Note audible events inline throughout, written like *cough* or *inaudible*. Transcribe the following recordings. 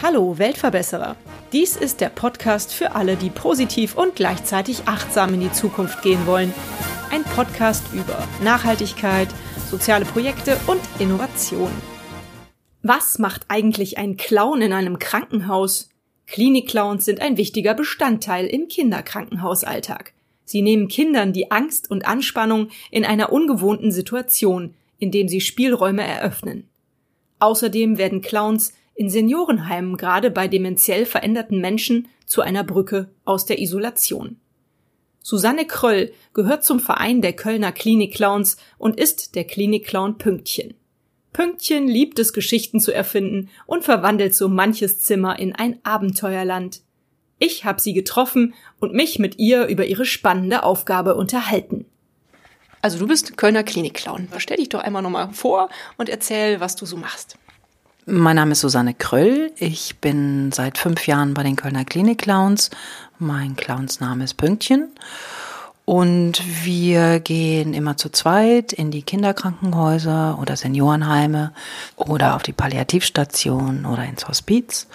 Hallo Weltverbesserer. Dies ist der Podcast für alle, die positiv und gleichzeitig achtsam in die Zukunft gehen wollen. Ein Podcast über Nachhaltigkeit, soziale Projekte und Innovation. Was macht eigentlich ein Clown in einem Krankenhaus? Klinikclowns sind ein wichtiger Bestandteil im Kinderkrankenhausalltag. Sie nehmen Kindern die Angst und Anspannung in einer ungewohnten Situation, indem sie Spielräume eröffnen. Außerdem werden Clowns in Seniorenheimen gerade bei dementiell veränderten Menschen zu einer Brücke aus der Isolation. Susanne Kröll gehört zum Verein der Kölner Klinikclowns und ist der Klinikclown Pünktchen. Pünktchen liebt es, Geschichten zu erfinden und verwandelt so manches Zimmer in ein Abenteuerland. Ich habe sie getroffen und mich mit ihr über ihre spannende Aufgabe unterhalten. Also du bist Kölner Klinikclown. Stell dich doch einmal nochmal vor und erzähl, was du so machst. Mein Name ist Susanne Kröll. Ich bin seit fünf Jahren bei den Kölner Klinikclowns. Mein Clownsname ist Pünktchen. Und wir gehen immer zu zweit in die Kinderkrankenhäuser oder Seniorenheime oder auf die Palliativstation oder ins Hospiz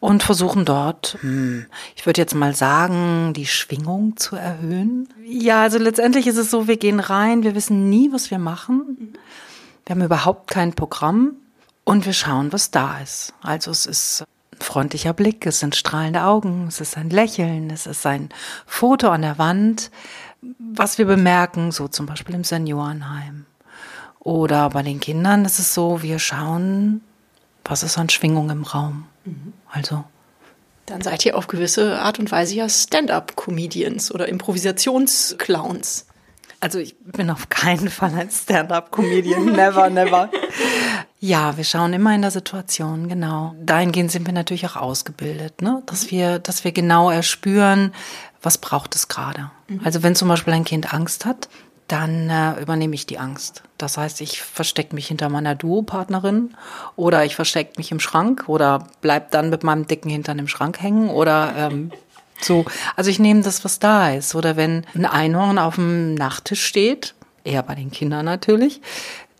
und versuchen dort, hm, ich würde jetzt mal sagen, die Schwingung zu erhöhen. Ja, also letztendlich ist es so, wir gehen rein, wir wissen nie, was wir machen. Wir haben überhaupt kein Programm und wir schauen, was da ist. Also es ist ein freundlicher Blick, es sind strahlende Augen, es ist ein Lächeln, es ist ein Foto an der Wand, was wir bemerken, so zum Beispiel im Seniorenheim. Oder bei den Kindern ist es so, wir schauen, was ist an Schwingung im Raum. Mhm. Also. Dann seid ihr auf gewisse Art und Weise ja Stand-up-Comedians oder Improvisationsclowns. Also ich bin auf keinen Fall ein Stand-up-Comedian, *laughs* never, never. Ja, wir schauen immer in der Situation, genau. Dahingehend sind wir natürlich auch ausgebildet, ne? dass wir, dass wir genau erspüren, was braucht es gerade. Mhm. Also wenn zum Beispiel ein Kind Angst hat, dann äh, übernehme ich die Angst. Das heißt, ich verstecke mich hinter meiner Duopartnerin oder ich verstecke mich im Schrank oder bleib dann mit meinem dicken Hintern im Schrank hängen oder ähm, so. Also ich nehme das, was da ist. Oder wenn ein Einhorn auf dem Nachttisch steht, eher bei den Kindern natürlich,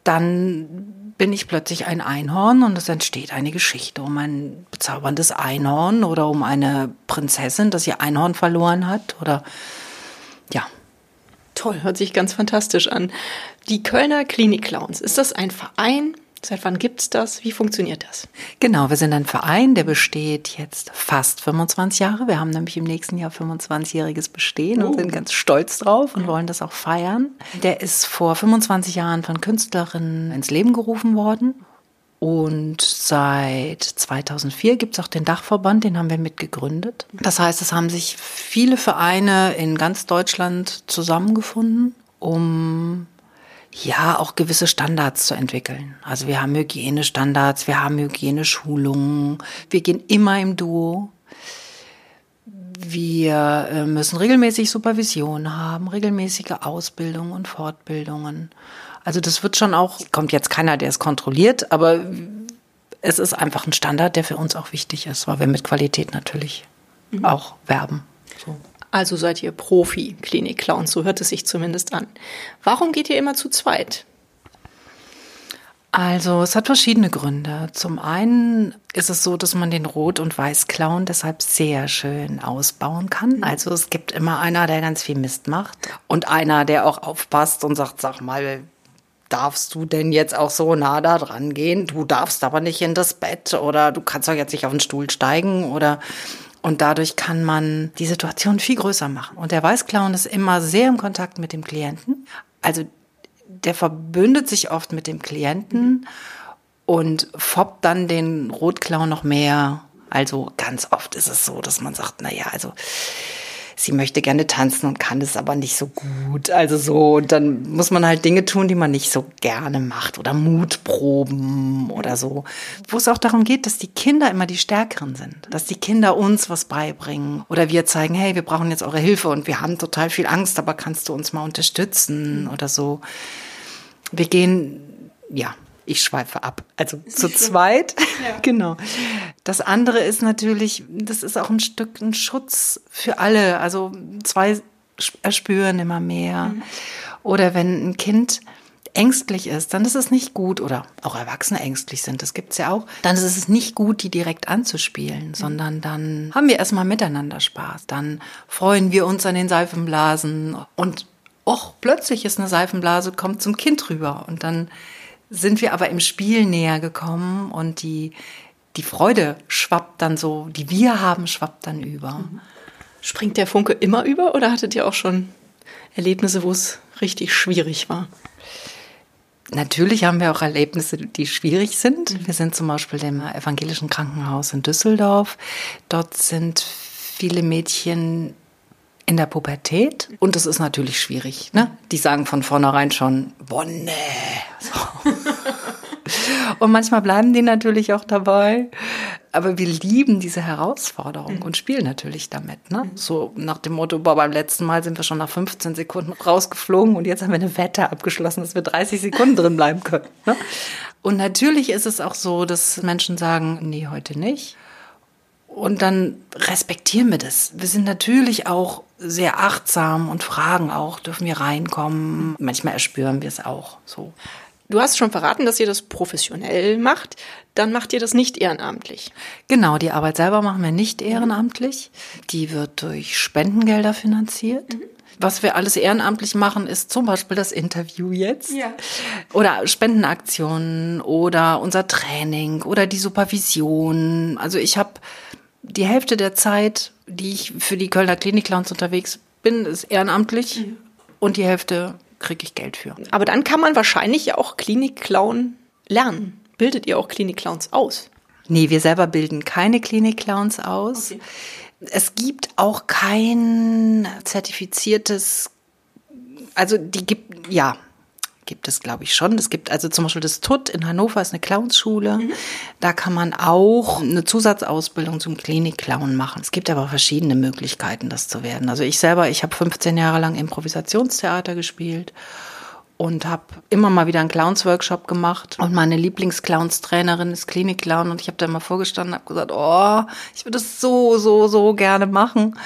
dann bin ich plötzlich ein Einhorn und es entsteht eine Geschichte um ein bezauberndes Einhorn oder um eine Prinzessin, das ihr Einhorn verloren hat oder ja. Toll, hört sich ganz fantastisch an. Die Kölner Klinik-Clowns, ist das ein Verein? Seit wann gibt's das? Wie funktioniert das? Genau, wir sind ein Verein, der besteht jetzt fast 25 Jahre. Wir haben nämlich im nächsten Jahr 25-jähriges Bestehen und oh. sind ganz stolz drauf und wollen das auch feiern. Der ist vor 25 Jahren von Künstlerinnen ins Leben gerufen worden. Und seit 2004 gibt's auch den Dachverband, den haben wir mitgegründet. Das heißt, es haben sich viele Vereine in ganz Deutschland zusammengefunden, um ja, auch gewisse Standards zu entwickeln. Also wir haben Hygienestandards, wir haben Hygieneschulungen, wir gehen immer im Duo. Wir äh, müssen regelmäßig Supervision haben, regelmäßige Ausbildung und Fortbildungen. Also das wird schon auch, kommt jetzt keiner, der es kontrolliert, aber es ist einfach ein Standard, der für uns auch wichtig ist, weil wir mit Qualität natürlich mhm. auch werben. So. Also seid ihr Profi-Klinik-Clowns, so hört es sich zumindest an. Warum geht ihr immer zu zweit? Also es hat verschiedene Gründe. Zum einen ist es so, dass man den Rot- und Weiß-Clown deshalb sehr schön ausbauen kann. Also es gibt immer einer, der ganz viel Mist macht und einer, der auch aufpasst und sagt, sag mal, darfst du denn jetzt auch so nah da dran gehen? Du darfst aber nicht in das Bett oder du kannst doch jetzt nicht auf den Stuhl steigen oder und dadurch kann man die Situation viel größer machen. Und der Weißclown ist immer sehr im Kontakt mit dem Klienten. Also der verbündet sich oft mit dem Klienten und foppt dann den Rotclown noch mehr. Also ganz oft ist es so, dass man sagt, na ja, also sie möchte gerne tanzen und kann es aber nicht so gut. Also so, und dann muss man halt Dinge tun, die man nicht so gerne macht oder Mutproben oder so. Wo es auch darum geht, dass die Kinder immer die Stärkeren sind, dass die Kinder uns was beibringen oder wir zeigen, hey, wir brauchen jetzt eure Hilfe und wir haben total viel Angst, aber kannst du uns mal unterstützen oder so. Wir gehen, ja, ich schweife ab. Also zu zweit. Ja. *laughs* Genau. Das andere ist natürlich, das ist auch ein Stück ein Schutz für alle. Also zwei erspüren immer mehr. Mhm. Oder wenn ein Kind ängstlich ist, dann ist es nicht gut, oder auch Erwachsene ängstlich sind, das gibt's ja auch, dann ist es nicht gut, die direkt anzuspielen, sondern dann haben wir erstmal miteinander Spaß. Dann freuen wir uns an den Seifenblasen und och, plötzlich ist eine Seifenblase, kommt zum Kind rüber und dann sind wir aber im Spiel näher gekommen und die, die Freude schwappt dann so, die wir haben, schwappt dann über. Springt der Funke immer über oder hattet ihr auch schon Erlebnisse, wo es richtig schwierig war? Natürlich haben wir auch Erlebnisse, die schwierig sind. Wir sind zum Beispiel im evangelischen Krankenhaus in Düsseldorf. Dort sind viele Mädchen in der Pubertät und das ist natürlich schwierig. Ne? Die sagen von vornherein schon, boah, nee. So. Und manchmal bleiben die natürlich auch dabei. Aber wir lieben diese Herausforderung mhm. und spielen natürlich damit. Ne? Mhm. So nach dem Motto, boah, beim letzten Mal sind wir schon nach 15 Sekunden rausgeflogen und jetzt haben wir eine Wette abgeschlossen, dass wir 30 Sekunden drin bleiben können. Ne? Und natürlich ist es auch so, dass Menschen sagen, nee, heute nicht. Und dann respektieren wir das. Wir sind natürlich auch sehr achtsam und fragen auch, dürfen wir reinkommen? Manchmal erspüren wir es auch so. Du hast schon verraten, dass ihr das professionell macht. Dann macht ihr das nicht ehrenamtlich. Genau, die Arbeit selber machen wir nicht ehrenamtlich. Die wird durch Spendengelder finanziert. Mhm. Was wir alles ehrenamtlich machen, ist zum Beispiel das Interview jetzt. Ja. Oder Spendenaktionen oder unser Training oder die Supervision. Also ich habe die Hälfte der Zeit, die ich für die Kölner Klinik-Clowns unterwegs bin, ist ehrenamtlich mhm. und die Hälfte kriege ich Geld für. Aber dann kann man wahrscheinlich ja auch Klinik-Clown lernen. Bildet ihr auch Klinik-Clowns aus? Nee, wir selber bilden keine Klinik-Clowns aus. Okay. Es gibt auch kein zertifiziertes, also die gibt, ja, gibt es, glaube ich, schon. Es gibt also zum Beispiel das TUT in Hannover, ist eine Clownsschule. Mhm. Da kann man auch eine Zusatzausbildung zum Klinik-Clown machen. Es gibt aber verschiedene Möglichkeiten, das zu werden. Also ich selber, ich habe 15 Jahre lang Improvisationstheater gespielt und habe immer mal wieder einen Clowns-Workshop gemacht. Und meine Lieblingsclowns-Trainerin ist Klinik-Clown und ich habe da immer vorgestanden und habe gesagt, oh, ich würde das so, so, so gerne machen.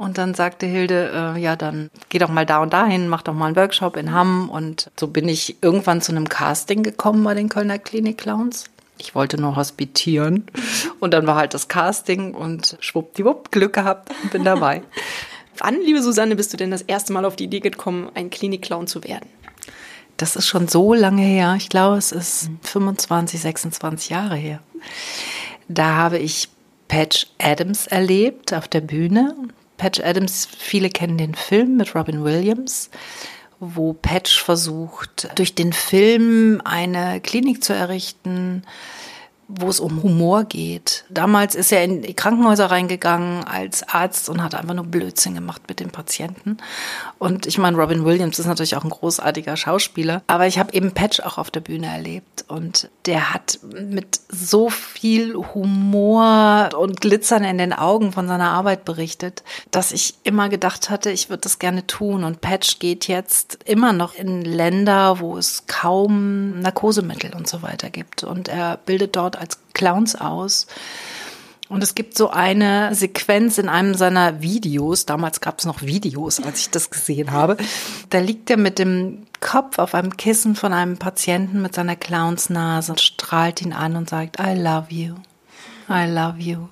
Und dann sagte Hilde, äh, ja, dann geh doch mal da und dahin, mach doch mal einen Workshop in Hamm. Und so bin ich irgendwann zu einem Casting gekommen bei den Kölner Klinik Clowns. Ich wollte nur hospitieren. *laughs* Und dann war halt das Casting und schwuppdiwupp, Glück gehabt und bin dabei. *laughs* Wann, liebe Susanne, bist du denn das erste Mal auf die Idee gekommen, ein Klinik-Clown zu werden? Das ist schon so lange her. Ich glaube, es ist 25, 26 Jahre her. Da habe ich Patch Adams erlebt auf der Bühne. Patch Adams, viele kennen den Film mit Robin Williams, wo Patch versucht, durch den Film eine Klinik zu errichten, wo es um Humor geht. Damals ist er in die Krankenhäuser reingegangen als Arzt und hat einfach nur Blödsinn gemacht mit den Patienten. Und ich meine, Robin Williams ist natürlich auch ein großartiger Schauspieler, aber ich habe eben Patch auch auf der Bühne erlebt und der hat mit so viel Humor und Glitzern in den Augen von seiner Arbeit berichtet, dass ich immer gedacht hatte, ich würde das gerne tun. Und Patch geht jetzt immer noch in Länder, wo es kaum Narkosemittel und so weiter gibt. Und er bildet dort als Clowns aus. Und es gibt so eine Sequenz in einem seiner Videos, damals gab es noch Videos, als ich das gesehen habe. Da liegt er mit dem Kopf auf einem Kissen von einem Patienten mit seiner Clownsnase strahlt ihn an und sagt, I love you, I love you.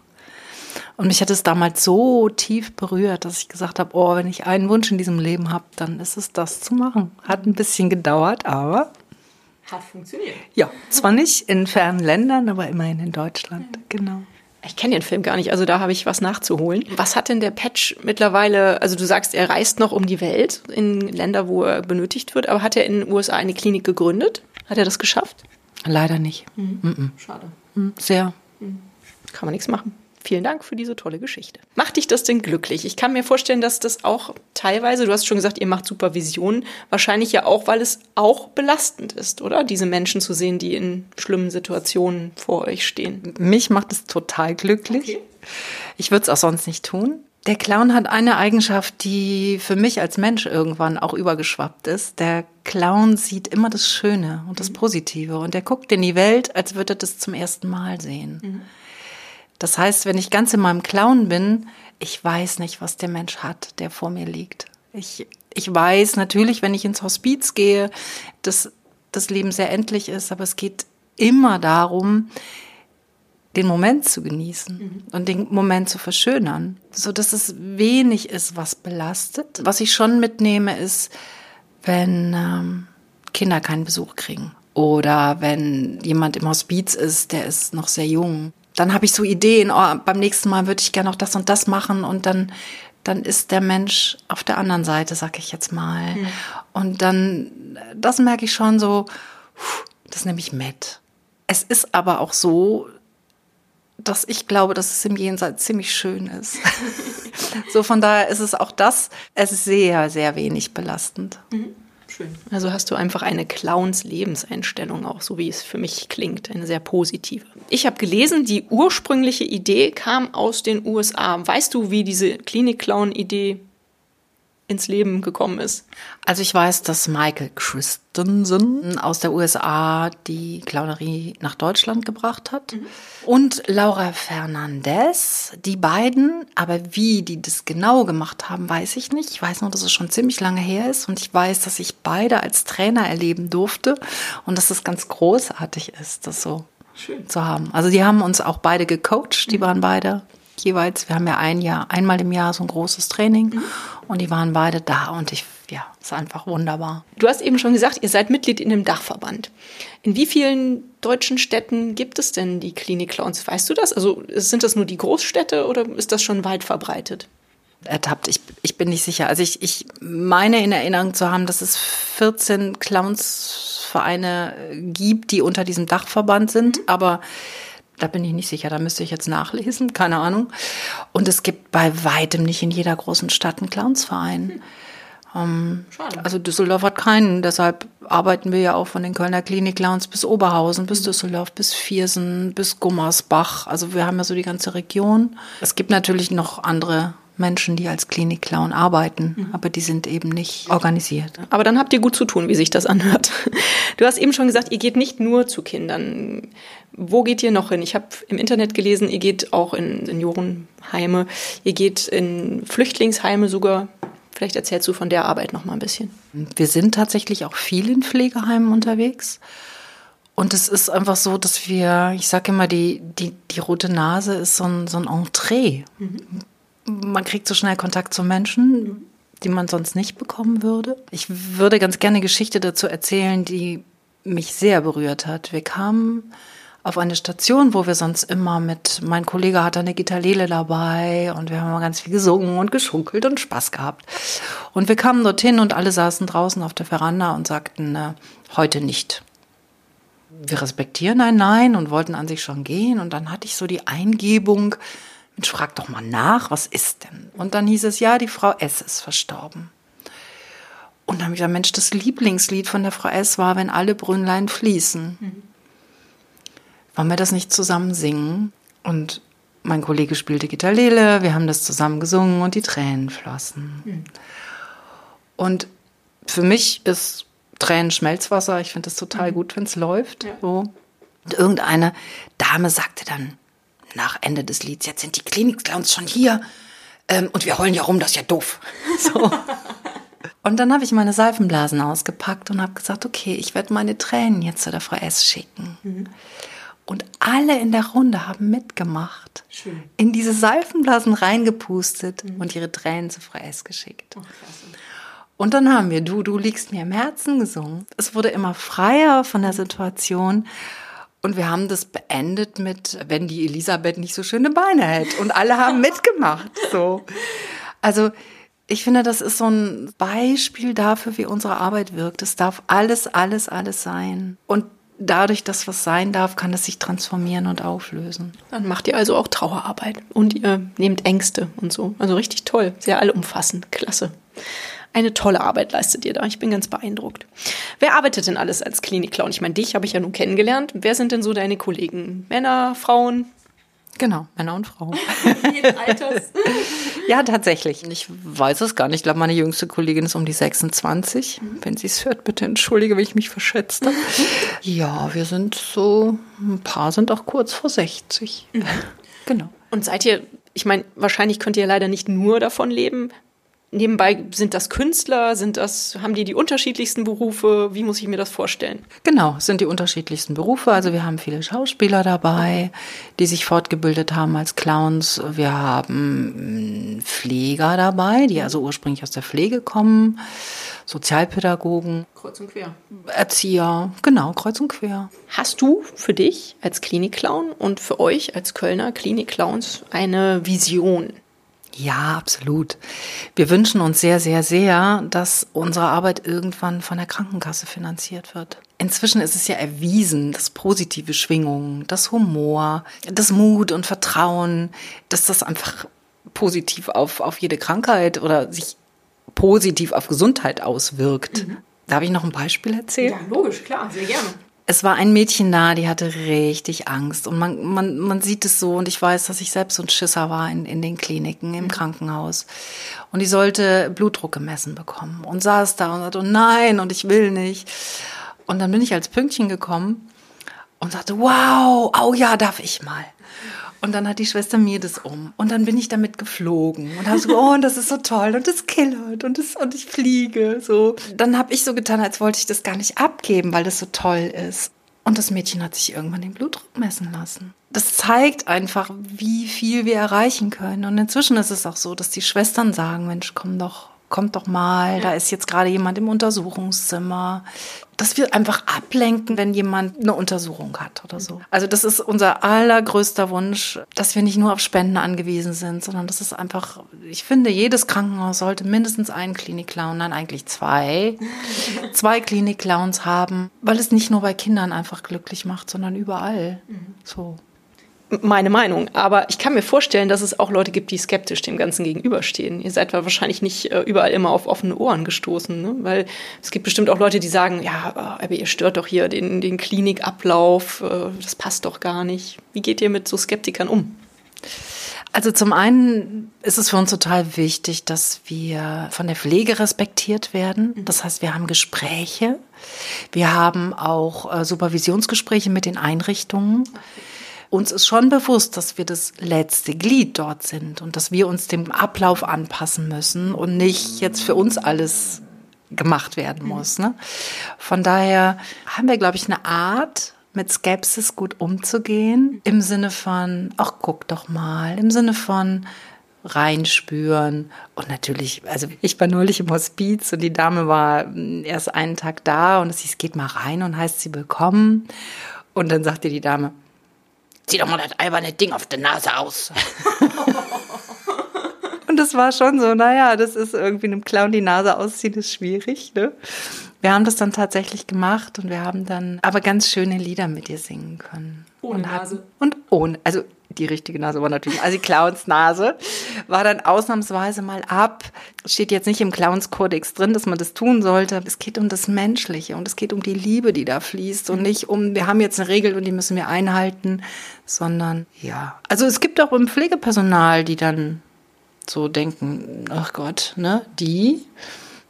Und mich hat es damals so tief berührt, dass ich gesagt habe, oh, wenn ich einen Wunsch in diesem Leben habe, dann ist es das zu machen. Hat ein bisschen gedauert, aber hat funktioniert. Ja, zwar nicht in fernen Ländern, aber immerhin in Deutschland, ja. genau. Ich kenne den Film gar nicht, also da habe ich was nachzuholen. Was hat denn der Patch mittlerweile, also du sagst, er reist noch um die Welt in Länder, wo er benötigt wird, aber hat er in den USA eine Klinik gegründet? Hat er das geschafft? Leider nicht. Mhm. Schade. Mhm. Sehr. Mhm. Kann man nichts machen. Vielen Dank für diese tolle Geschichte. Macht dich das denn glücklich? Ich kann mir vorstellen, dass das auch teilweise, du hast schon gesagt, ihr macht Supervision, wahrscheinlich ja auch, weil es auch belastend ist, oder? Diese Menschen zu sehen, die in schlimmen Situationen vor euch stehen. Mich macht es total glücklich. Okay. Ich würde es auch sonst nicht tun. Der Clown hat eine Eigenschaft, die für mich als Mensch irgendwann auch übergeschwappt ist. Der Clown sieht immer das Schöne und das mhm. Positive und er guckt in die Welt, als würde er das zum ersten Mal sehen. Mhm. Das heißt, wenn ich ganz in meinem Clown bin, ich weiß nicht, was der Mensch hat, der vor mir liegt. Ich, ich weiß natürlich, wenn ich ins Hospiz gehe, dass das Leben sehr endlich ist, aber es geht immer darum, den Moment zu genießen mhm. und den Moment zu verschönern, so dass es wenig ist, was belastet. Was ich schon mitnehme, ist, wenn ähm, Kinder keinen Besuch kriegen oder wenn jemand im Hospiz ist, der ist noch sehr jung. Dann habe ich so Ideen, oh, beim nächsten Mal würde ich gerne noch das und das machen und dann dann ist der Mensch auf der anderen Seite, sag ich jetzt mal. Mhm. Und dann, das merke ich schon so, das nehme ich mit. Es ist aber auch so, dass ich glaube, dass es im Jenseits ziemlich schön ist. *laughs* so von daher ist es auch das, es ist sehr, sehr wenig belastend. Mhm. Schön. Also hast du einfach eine Clowns-Lebenseinstellung auch, so wie es für mich klingt, eine sehr positive. Ich habe gelesen, die ursprüngliche Idee kam aus den USA. Weißt du, wie diese Klinik-Clown-Idee ins Leben gekommen ist. Also ich weiß, dass Michael Christensen aus der USA die Clownerie nach Deutschland gebracht hat. Mhm. Und Laura Fernandez, die beiden, aber wie die das genau gemacht haben, weiß ich nicht. Ich weiß nur, dass es schon ziemlich lange her ist und ich weiß, dass ich beide als Trainer erleben durfte und dass es ganz großartig ist, das so Schön. zu haben. Also die haben uns auch beide gecoacht, die mhm. waren beide jeweils. Wir haben ja ein Jahr, einmal im Jahr so ein großes Training mhm. und die waren beide da und ich, ja, ist einfach wunderbar. Du hast eben schon gesagt, ihr seid Mitglied in dem Dachverband. In wie vielen deutschen Städten gibt es denn die Klinik Clowns? Weißt du das? Also sind das nur die Großstädte oder ist das schon weit verbreitet? ertappt. Ich, ich bin nicht sicher. Also ich, ich meine in Erinnerung zu haben, dass es 14 Clownsvereine gibt, die unter diesem Dachverband sind, mhm. aber da bin ich nicht sicher, da müsste ich jetzt nachlesen, keine Ahnung. Und es gibt bei weitem nicht in jeder großen Stadt einen Clownsverein. Hm. Ähm, also Düsseldorf hat keinen, deshalb arbeiten wir ja auch von den Kölner Klinik-Clowns bis Oberhausen, bis mhm. Düsseldorf, bis Viersen, bis Gummersbach. Also wir haben ja so die ganze Region. Es gibt natürlich noch andere Menschen, die als Klinik-Clown arbeiten, mhm. aber die sind eben nicht organisiert. Aber dann habt ihr gut zu tun, wie sich das anhört. Du hast eben schon gesagt, ihr geht nicht nur zu Kindern. Wo geht ihr noch hin? Ich habe im Internet gelesen, ihr geht auch in Seniorenheime, ihr geht in Flüchtlingsheime sogar. Vielleicht erzählst du von der Arbeit noch mal ein bisschen. Wir sind tatsächlich auch viel in Pflegeheimen unterwegs. Und es ist einfach so, dass wir, ich sage immer, die, die, die rote Nase ist so ein, so ein Entree. Mhm man kriegt so schnell Kontakt zu Menschen, die man sonst nicht bekommen würde. Ich würde ganz gerne eine Geschichte dazu erzählen, die mich sehr berührt hat. Wir kamen auf eine Station, wo wir sonst immer mit, mein Kollege hatte eine Gitarrele dabei und wir haben immer ganz viel gesungen und geschunkelt und Spaß gehabt. Und wir kamen dorthin und alle saßen draußen auf der Veranda und sagten, äh, heute nicht. Wir respektieren ein Nein und wollten an sich schon gehen und dann hatte ich so die Eingebung, Mensch, frag doch mal nach, was ist denn? Und dann hieß es, ja, die Frau S. ist verstorben. Und dann habe ich gesagt, Mensch, das Lieblingslied von der Frau S. war, wenn alle Brünnlein fließen. Mhm. Wollen wir das nicht zusammen singen? Und mein Kollege spielte Gitarrele, wir haben das zusammen gesungen und die Tränen flossen. Mhm. Und für mich ist Tränen Schmelzwasser. Ich finde das total mhm. gut, wenn es läuft. Ja. So. Und irgendeine Dame sagte dann, nach Ende des Lieds, jetzt sind die Klinik-Clowns schon hier ähm, und wir heulen ja rum, das ist ja doof. *laughs* So. Und dann habe ich meine Seifenblasen ausgepackt und habe gesagt, okay, ich werde meine Tränen jetzt zu der Frau S schicken. Mhm. Und alle in der Runde haben mitgemacht, Schön. in diese Seifenblasen reingepustet mhm. und ihre Tränen zu Frau S geschickt. Oh, und dann haben wir Du, du liegst mir im Herzen gesungen. Es wurde immer freier von der Situation. Und wir haben das beendet mit, wenn die Elisabeth nicht so schöne Beine hätte. Und alle haben mitgemacht. So. Also, ich finde, das ist so ein Beispiel dafür, wie unsere Arbeit wirkt. Es darf alles, alles, alles sein. Und dadurch, dass was sein darf, kann es sich transformieren und auflösen. Dann macht ihr also auch Trauerarbeit und ihr nehmt Ängste und so. Also richtig toll, sehr allumfassend, klasse eine tolle Arbeit leistet ihr da. Ich bin ganz beeindruckt. Wer arbeitet denn alles als Klinikclown? Ich meine, dich habe ich ja nun kennengelernt. Wer sind denn so deine Kollegen? Männer, Frauen? Genau, Männer und Frauen. *laughs* Jeden Alters. *laughs* ja, tatsächlich. Ich weiß es gar nicht. Ich glaube, meine jüngste Kollegin ist um die 26. Mhm. Wenn sie es hört, bitte entschuldige, wenn ich mich verschätzt habe. *laughs* ja, wir sind so, ein paar sind auch kurz vor 60. Mhm. Genau. Und seid ihr, ich meine, wahrscheinlich könnt ihr leider nicht nur davon leben. Nebenbei sind das Künstler, sind das, haben die die unterschiedlichsten Berufe? Wie muss ich mir das vorstellen? Genau, es sind die unterschiedlichsten Berufe. Also wir haben viele Schauspieler dabei, die sich fortgebildet haben als Clowns. Wir haben Pfleger dabei, die also ursprünglich aus der Pflege kommen. Sozialpädagogen. Kreuz und quer. Erzieher, genau, kreuz und quer. Hast du für dich als Klinikclown und für euch als Kölner Klinikclowns eine Vision? Ja, absolut. Wir wünschen uns sehr, sehr, sehr, dass unsere Arbeit irgendwann von der Krankenkasse finanziert wird. Inzwischen ist es ja erwiesen, dass positive Schwingungen, das Humor, das Mut und Vertrauen, dass das einfach positiv auf, auf jede Krankheit oder sich positiv auf Gesundheit auswirkt. Mhm. Darf ich noch ein Beispiel erzählen? Ja, logisch, klar, sehr gerne. Es war ein Mädchen da, die hatte richtig Angst. Und man, man, man sieht es so, und ich weiß, dass ich selbst so ein Schisser war in, in den Kliniken, im mhm. Krankenhaus. Und die sollte Blutdruck gemessen bekommen. Und saß da und sagte, oh nein, und ich will nicht. Und dann bin ich als Pünktchen gekommen und sagte, wow, oh ja, darf ich mal. Und dann hat die Schwester mir das um. Und dann bin ich damit geflogen und habe so, oh, und das ist so toll und das killert und, das, und ich fliege. So. Dann habe ich so getan, als wollte ich das gar nicht abgeben, weil das so toll ist. Und das Mädchen hat sich irgendwann den Blutdruck messen lassen. Das zeigt einfach, wie viel wir erreichen können. Und inzwischen ist es auch so, dass die Schwestern sagen, Mensch, komm doch, kommt doch mal, da ist jetzt gerade jemand im Untersuchungszimmer. Dass wir einfach ablenken, wenn jemand eine Untersuchung hat oder so. Also das ist unser allergrößter Wunsch, dass wir nicht nur auf Spenden angewiesen sind, sondern das ist einfach, ich finde, jedes Krankenhaus sollte mindestens einen Klinikclown, nein, eigentlich zwei, *laughs* zwei Klinikclowns haben, weil es nicht nur bei Kindern einfach glücklich macht, sondern überall. So meine Meinung. Aber ich kann mir vorstellen, dass es auch Leute gibt, die skeptisch dem Ganzen gegenüberstehen. Ihr seid wahrscheinlich nicht äh, überall immer auf offene Ohren gestoßen, ne? weil es gibt bestimmt auch Leute, die sagen, ja, aber ihr stört doch hier den, den Klinikablauf, äh, das passt doch gar nicht. Wie geht ihr mit so Skeptikern um? Also zum einen ist es für uns total wichtig, dass wir von der Pflege respektiert werden. Mhm. Das heißt, wir haben Gespräche. Wir haben auch äh, Supervisionsgespräche mit den Einrichtungen. Okay uns ist schon bewusst, dass wir das letzte Glied dort sind und dass wir uns dem Ablauf anpassen müssen und nicht jetzt für uns alles gemacht werden muss. Ne? Von daher haben wir, glaube ich, eine Art, mit Skepsis gut umzugehen, im Sinne von, ach, guck doch mal, im Sinne von, reinspüren. Und natürlich, also ich war neulich im Hospiz und die Dame war erst einen Tag da und es hieß, geht mal rein und heißt sie willkommen. Und dann sagte die Dame, zieh doch mal das alberne Ding auf der Nase aus. *laughs* Und das war schon so, naja, das ist irgendwie einem Clown die Nase ausziehen, ist schwierig, ne? Wir haben das dann tatsächlich gemacht und wir haben dann aber ganz schöne Lieder mit ihr singen können. Ohne und Nase. Und ohne, also die richtige Nase war natürlich, also die Clowns-Nase, war dann ausnahmsweise mal ab. Steht jetzt nicht im Clowns-Kodex drin, dass man das tun sollte. Es geht um das Menschliche und es geht um die Liebe, die da fließt und nicht um, wir haben jetzt eine Regel und die müssen wir einhalten, sondern ja. Also es gibt auch im Pflegepersonal, die dann so denken, ach Gott, ne, die.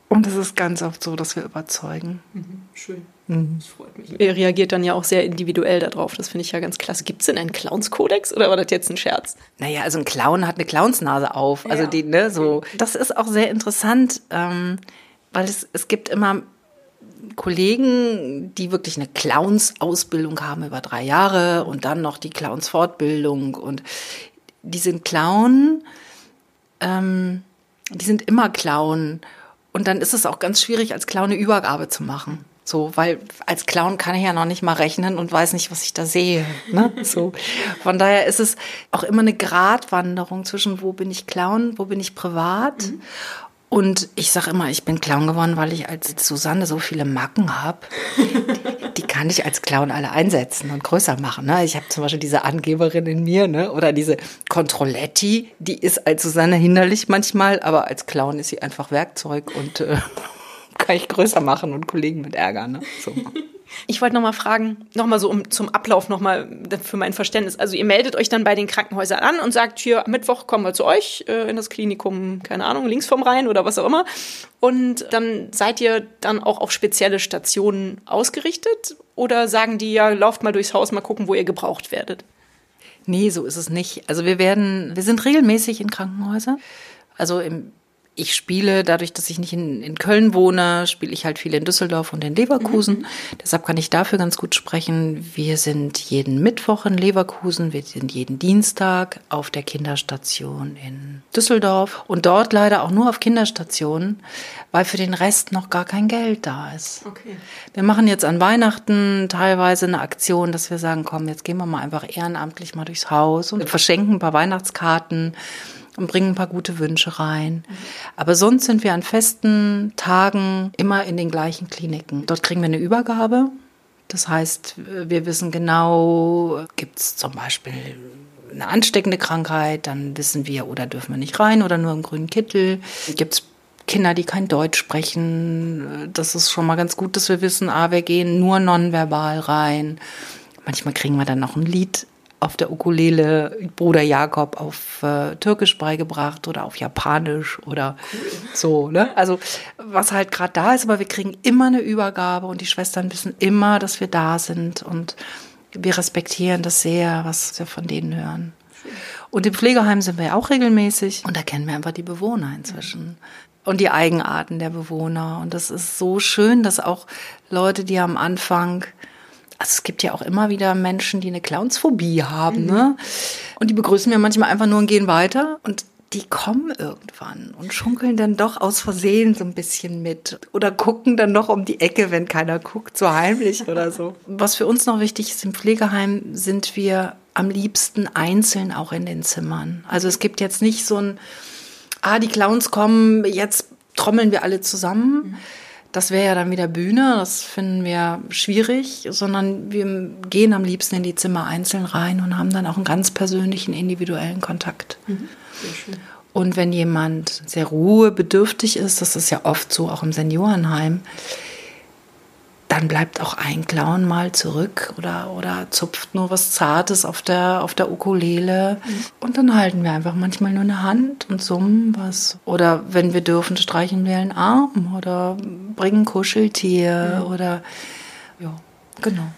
Und es ist ganz oft so, dass wir überzeugen. Mhm, schön. Mhm. Das freut mich. Ihr reagiert dann ja auch sehr individuell darauf. Das finde ich ja ganz klasse. Gibt es denn einen Clownskodex oder war das jetzt ein Scherz? Naja, also ein Clown hat eine Clownsnase auf. Also ja. die, ne, so. Das ist auch sehr interessant, ähm, weil es, es gibt immer Kollegen, die wirklich eine Clowns-Ausbildung haben über drei Jahre und dann noch die Clowns-Fortbildung und die sind Clown, ähm, die sind immer Clown und dann ist es auch ganz schwierig, als Clown eine Übergabe zu machen. So, weil als Clown kann ich ja noch nicht mal rechnen und weiß nicht, was ich da sehe. Ne? *laughs* So. Von daher ist es auch immer eine Gratwanderung zwischen, wo bin ich Clown, wo bin ich privat. Mhm. Und ich sage immer, ich bin Clown geworden, weil ich als Susanne so viele Macken habe. Die, *laughs* die, kann ich als Clown alle einsetzen und größer machen. Ne? Ich habe zum Beispiel diese Angeberin in mir, ne? oder diese Controletti, die ist als Susanne hinderlich manchmal, aber als Clown ist sie einfach Werkzeug und äh, kann ich größer machen und Kollegen mit ärgern. Ne? So. *laughs* Ich wollte noch mal fragen, noch mal so um, zum Ablauf noch mal für mein Verständnis. Also ihr meldet euch dann bei den Krankenhäusern an und sagt, hier, am Mittwoch kommen wir zu euch äh, in das Klinikum, keine Ahnung, links vom Rhein oder was auch immer. Und dann seid ihr dann auch auf spezielle Stationen ausgerichtet? Oder sagen die, ja, lauft mal durchs Haus, mal gucken, wo ihr gebraucht werdet? Nee, so ist es nicht. Also wir werden, wir sind regelmäßig in Krankenhäusern. Also im ich spiele, dadurch, dass ich nicht in, in Köln wohne, spiele ich halt viel in Düsseldorf und in Leverkusen. Mhm. Deshalb kann ich dafür ganz gut sprechen. Wir sind jeden Mittwoch in Leverkusen, wir sind jeden Dienstag auf der Kinderstation in Düsseldorf und dort leider auch nur auf Kinderstationen, weil für den Rest noch gar kein Geld da ist. Okay. Wir machen jetzt an Weihnachten teilweise eine Aktion, dass wir sagen, komm, jetzt gehen wir mal einfach ehrenamtlich mal durchs Haus und verschenken ein paar Weihnachtskarten und bringen ein paar gute Wünsche rein. Aber sonst sind wir an festen Tagen immer in den gleichen Kliniken. Dort kriegen wir eine Übergabe. Das heißt, wir wissen genau, gibt es zum Beispiel eine ansteckende Krankheit, dann wissen wir, oder dürfen wir nicht rein oder nur im grünen Kittel. Gibt es Kinder, die kein Deutsch sprechen. Das ist schon mal ganz gut, dass wir wissen, ah, wir gehen nur nonverbal rein. Manchmal kriegen wir dann noch ein Lied auf der Ukulele Bruder Jakob auf äh, Türkisch beigebracht oder auf Japanisch oder so. Ne? Also was halt gerade da ist, aber wir kriegen immer eine Übergabe und die Schwestern wissen immer, dass wir da sind und wir respektieren das sehr, was wir von denen hören. Und im Pflegeheim sind wir ja auch regelmäßig und da kennen wir einfach die Bewohner inzwischen. Und die Eigenarten der Bewohner. Und das ist so schön, dass auch Leute, die am Anfang also es gibt ja auch immer wieder Menschen, die eine Clownsphobie haben, mhm. ne? Und die begrüßen wir manchmal einfach nur und gehen weiter. Und die kommen irgendwann und schunkeln dann doch aus Versehen so ein bisschen mit oder gucken dann noch um die Ecke, wenn keiner guckt, so heimlich oder so. *laughs* Was für uns noch wichtig ist, im Pflegeheim sind wir am liebsten einzeln auch in den Zimmern. Also es gibt jetzt nicht so ein, ah, die Clowns kommen, jetzt trommeln wir alle zusammen. Mhm das wäre ja dann wieder Bühne, das finden wir schwierig, sondern wir gehen am liebsten in die Zimmer einzeln rein und haben dann auch einen ganz persönlichen, individuellen Kontakt. Mhm. Und wenn jemand sehr ruhebedürftig ist, das ist ja oft so auch im Seniorenheim, dann bleibt auch ein Clown mal zurück oder, oder zupft nur was Zartes auf der, auf der Ukulele. Mhm. Und dann halten wir einfach manchmal nur eine Hand und summen was. Oder wenn wir dürfen, streichen wir einen Arm oder bringen Kuscheltier mhm. oder ja, genau.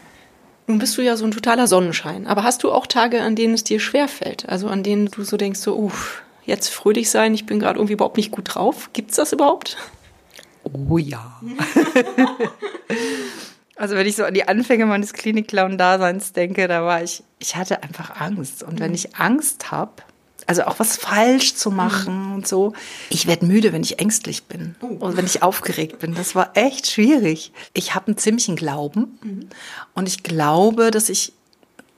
Nun bist du ja so ein totaler Sonnenschein. Aber hast du auch Tage, an denen es dir schwerfällt? Also an denen du so denkst, so, uff, jetzt fröhlich sein, ich bin gerade irgendwie überhaupt nicht gut drauf. Gibt's das überhaupt? Oh ja. *laughs* also wenn ich so an die Anfänge meines Klinik-Clown-Daseins denke, da war ich, ich hatte einfach Angst. Und wenn ich Angst habe, also auch was falsch zu machen mhm. und so. Ich werde müde, wenn ich ängstlich bin oh. und wenn ich aufgeregt bin. Das war echt schwierig. Ich habe einen ziemlichen Glauben mhm. und ich glaube, dass ich,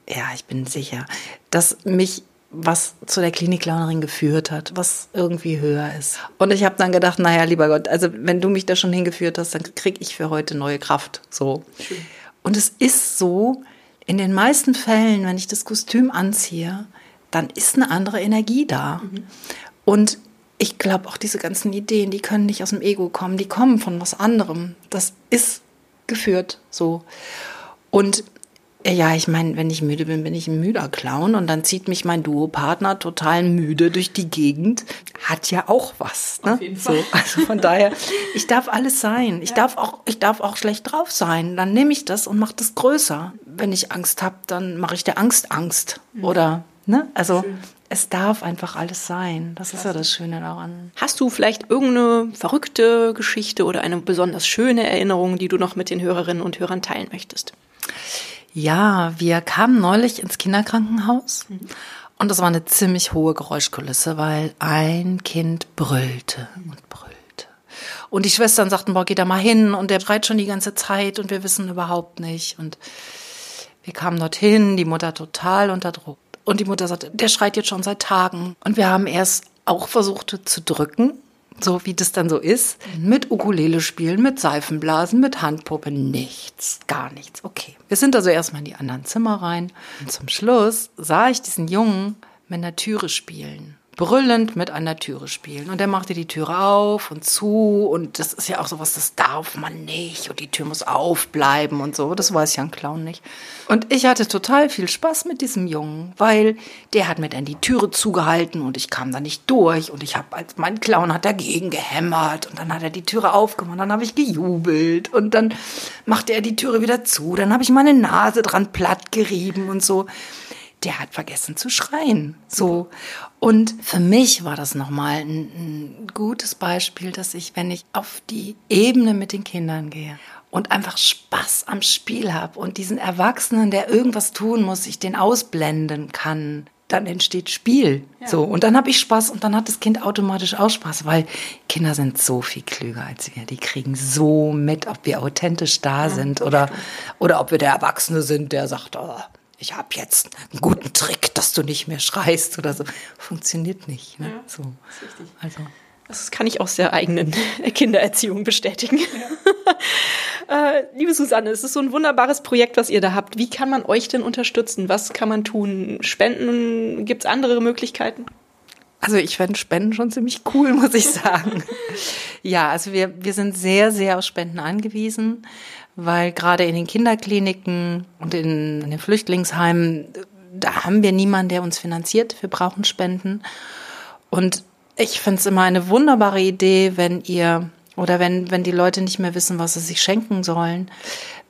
ja, ich bin sicher, dass mich was zu der Klinik-Clownerin geführt hat, was irgendwie höher ist. Und ich habe dann gedacht, naja, lieber Gott, also wenn du mich da schon hingeführt hast, dann kriege ich für heute neue Kraft. So. Und es ist so, in den meisten Fällen, wenn ich das Kostüm anziehe, dann ist eine andere Energie da. Mhm. Und ich glaube auch diese ganzen Ideen, die können nicht aus dem Ego kommen, die kommen von was anderem. Das ist geführt so. Und ja, ich meine, wenn ich müde bin, bin ich ein müder Clown und dann zieht mich mein Duopartner total müde durch die Gegend. Hat ja auch was. Ne? Auf jeden Fall. So, also von daher, ich darf alles sein. Ich ja. darf auch, ich darf auch schlecht drauf sein. Dann nehme ich das und mache das größer. Wenn ich Angst habe, dann mache ich der Angst Angst. Mhm. Oder, ne? Also Schön. es darf einfach alles sein. Das Klasse. ist ja das Schöne daran. Hast du vielleicht irgendeine verrückte Geschichte oder eine besonders schöne Erinnerung, die du noch mit den Hörerinnen und Hörern teilen möchtest? Ja, wir kamen neulich ins Kinderkrankenhaus mhm. und das war eine ziemlich hohe Geräuschkulisse, weil ein Kind brüllte und brüllte. Und die Schwestern sagten, boah, geh da mal hin und der schreit schon die ganze Zeit und wir wissen überhaupt nicht. Und wir kamen dorthin, die Mutter total unter Druck. Und die Mutter sagte, der schreit jetzt schon seit Tagen. Und wir haben erst auch versucht zu drücken, so wie das dann so ist. Mit Ukulele spielen, mit Seifenblasen, mit Handpuppe, nichts, gar nichts. Okay. Wir sind also erstmal in die anderen Zimmer rein. Und zum Schluss sah ich diesen Jungen mit einer Türe spielen brüllend mit einer Türe spielen. Und er machte die Türe auf und zu. Und das ist ja auch sowas, das darf man nicht. Und die Tür muss aufbleiben und so. Das weiß ja ein Clown nicht. Und ich hatte total viel Spaß mit diesem Jungen, weil der hat mir dann die Türe zugehalten und ich kam da nicht durch. Und ich habe, als mein Clown hat dagegen gehämmert. Und dann hat er die Türe aufgemacht. Dann habe ich gejubelt. Und dann machte er die Türe wieder zu. Dann habe ich meine Nase dran platt gerieben und so der hat vergessen zu schreien. So. Und für mich war das nochmal ein, ein gutes Beispiel, dass ich, wenn ich auf die Ebene mit den Kindern gehe und einfach Spaß am Spiel habe und diesen Erwachsenen, der irgendwas tun muss, ich den ausblenden kann, dann entsteht Spiel. Ja. So und dann habe ich Spaß und dann hat das Kind automatisch auch Spaß, weil Kinder sind so viel klüger als wir. Die kriegen so mit, ob wir authentisch da ja, sind oder oder ob wir der Erwachsene sind, der sagt, oh, ich habe jetzt einen guten Trick, dass du nicht mehr schreist oder so. Funktioniert nicht. Ne? Ja, so. Also. Das kann ich aus der eigenen *laughs* Kindererziehung bestätigen. Ja. *laughs* äh, liebe Susanne, es ist so ein wunderbares Projekt, was ihr da habt. Wie kann man euch denn unterstützen? Was kann man tun? Spenden? Gibt es andere Möglichkeiten? Also ich fände Spenden schon ziemlich cool, muss ich *laughs* sagen. ja, also wir, wir sind sehr, sehr auf Spenden angewiesen weil gerade in den Kinderkliniken und in, in den Flüchtlingsheimen, da haben wir niemanden, der uns finanziert. Wir brauchen Spenden. Und ich finde es immer eine wunderbare Idee, wenn ihr oder wenn, wenn die Leute nicht mehr wissen, was sie sich schenken sollen,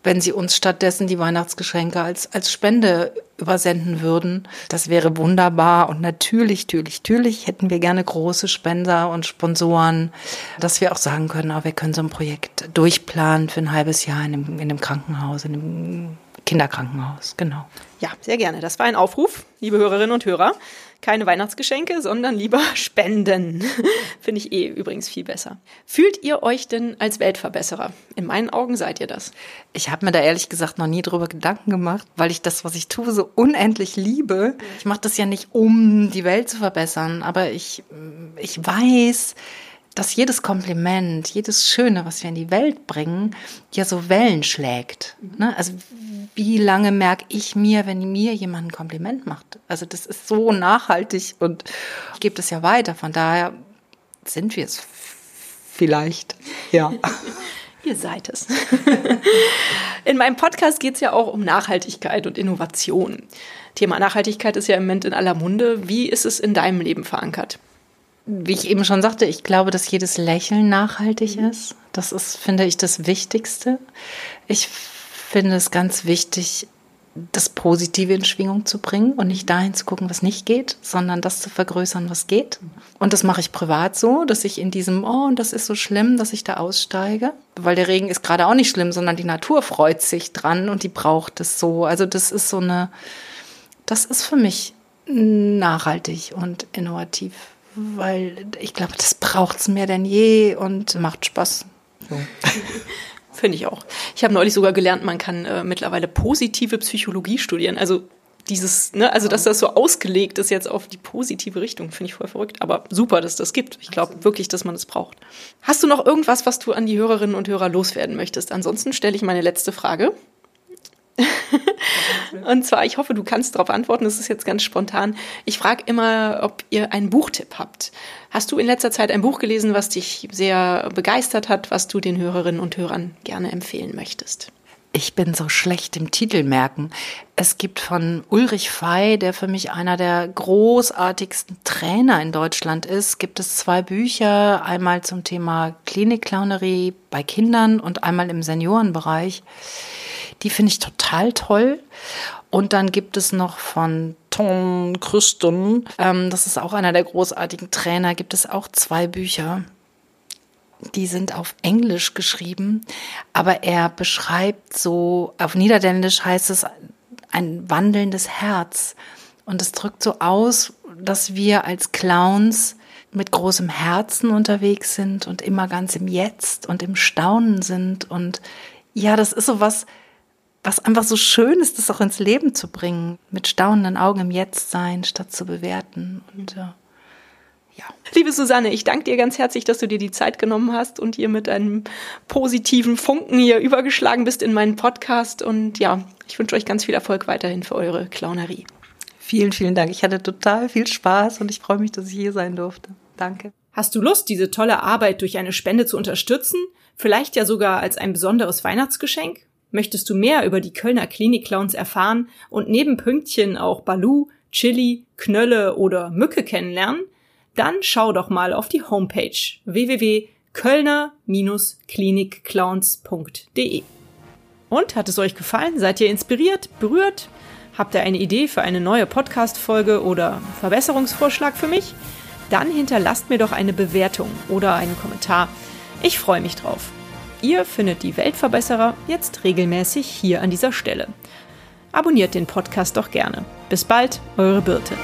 wenn sie uns stattdessen die Weihnachtsgeschenke als, als Spende übersenden würden. Das wäre wunderbar. Und natürlich, natürlich, natürlich hätten wir gerne große Spender und Sponsoren, dass wir auch sagen können, aber ah, wir können so ein Projekt durchplanen für ein halbes Jahr in einem, in einem Krankenhaus, in einem Kinderkrankenhaus. Genau. Ja, sehr gerne. Das war ein Aufruf, liebe Hörerinnen und Hörer keine Weihnachtsgeschenke, sondern lieber *laughs* spenden. Finde ich eh übrigens viel besser. Fühlt ihr euch denn als Weltverbesserer? In meinen Augen seid ihr das. Ich habe mir da ehrlich gesagt noch nie drüber Gedanken gemacht, weil ich das, was ich tue, so unendlich liebe. Ich mache das ja nicht, um die Welt zu verbessern, aber ich, ich weiß, dass jedes Kompliment, jedes Schöne, was wir in die Welt bringen, ja so Wellen schlägt. Ne? Also wie lange merke ich mir, wenn mir jemand ein Kompliment macht? Also das ist so nachhaltig und ich gebe das ja weiter. Von daher sind wir es vielleicht. Ja. *laughs* Ihr seid es. *laughs* In meinem Podcast geht es ja auch um Nachhaltigkeit und Innovation. Thema Nachhaltigkeit ist ja im Moment in aller Munde. Wie ist es in deinem Leben verankert? Wie ich eben schon sagte, ich glaube, dass jedes Lächeln nachhaltig mhm. ist. Das ist, finde ich, das Wichtigste. Ich finde es ganz wichtig, das Positive in Schwingung zu bringen und nicht dahin zu gucken, was nicht geht, sondern das zu vergrößern, was geht. Und das mache ich privat so, dass ich in diesem, oh, und das ist so schlimm, dass ich da aussteige. Weil der Regen ist gerade auch nicht schlimm, sondern die Natur freut sich dran und die braucht es so. Also das ist so eine, das ist für mich nachhaltig und innovativ weil ich glaube, das braucht es mehr denn je und macht Spaß. So. *laughs* Finde ich auch. Ich habe neulich sogar gelernt, man kann äh, mittlerweile positive Psychologie studieren. Also dieses, ne, also dass das so ausgelegt ist jetzt auf die positive Richtung, finde ich voll verrückt. Aber super, dass das gibt. Ich glaube wirklich, dass man es das braucht. Hast du noch irgendwas, was du an die Hörerinnen und Hörer loswerden möchtest? Ansonsten stelle ich meine letzte Frage. *laughs* und zwar, ich hoffe, du kannst darauf antworten, das ist jetzt ganz spontan. Ich frage immer, ob ihr einen Buchtipp habt. Hast du in letzter Zeit ein Buch gelesen, was dich sehr begeistert hat, was du den Hörerinnen und Hörern gerne empfehlen möchtest? Ich bin so schlecht im Titel merken. Es gibt von Ulrich Fey, der für mich einer der großartigsten Trainer in Deutschland ist, gibt es zwei Bücher, einmal zum Thema Klinikclownerie bei Kindern und einmal im Seniorenbereich. Die finde ich total toll. Und dann gibt es noch von Tom Christen, ähm, das ist auch einer der großartigen Trainer, gibt es auch zwei Bücher. Die sind auf Englisch geschrieben, aber er beschreibt so, auf Niederländisch heißt es ein wandelndes Herz. Und es drückt so aus, dass wir als Clowns mit großem Herzen unterwegs sind und immer ganz im Jetzt und im Staunen sind. Und ja, das ist so was, was einfach so schön ist, das auch ins Leben zu bringen, mit staunenden Augen im Jetzt sein, statt zu bewerten. Und ja. Ja. Liebe Susanne, ich danke dir ganz herzlich, dass du dir die Zeit genommen hast und hier mit einem positiven Funken hier übergeschlagen bist in meinen Podcast. Und ja, ich wünsche euch ganz viel Erfolg weiterhin für eure Clownerie. Vielen, vielen Dank. Ich hatte total viel Spaß und ich freue mich, dass ich hier sein durfte. Danke. Hast du Lust, diese tolle Arbeit durch eine Spende zu unterstützen? Vielleicht ja sogar als ein besonderes Weihnachtsgeschenk? Möchtest du mehr über die Kölner Klinik-Clowns erfahren und neben Pünktchen auch Balu, Chili, Knölle oder Mücke kennenlernen? Dann schau doch mal auf die Homepage www.kölner-klinikclowns.de. Und hat es euch gefallen? Seid ihr inspiriert, berührt? Habt ihr eine Idee für eine neue Podcast-Folge oder Verbesserungsvorschlag für mich? Dann hinterlasst mir doch eine Bewertung oder einen Kommentar. Ich freue mich drauf. Ihr findet die Weltverbesserer jetzt regelmäßig hier an dieser Stelle. Abonniert den Podcast doch gerne. Bis bald, eure Birte.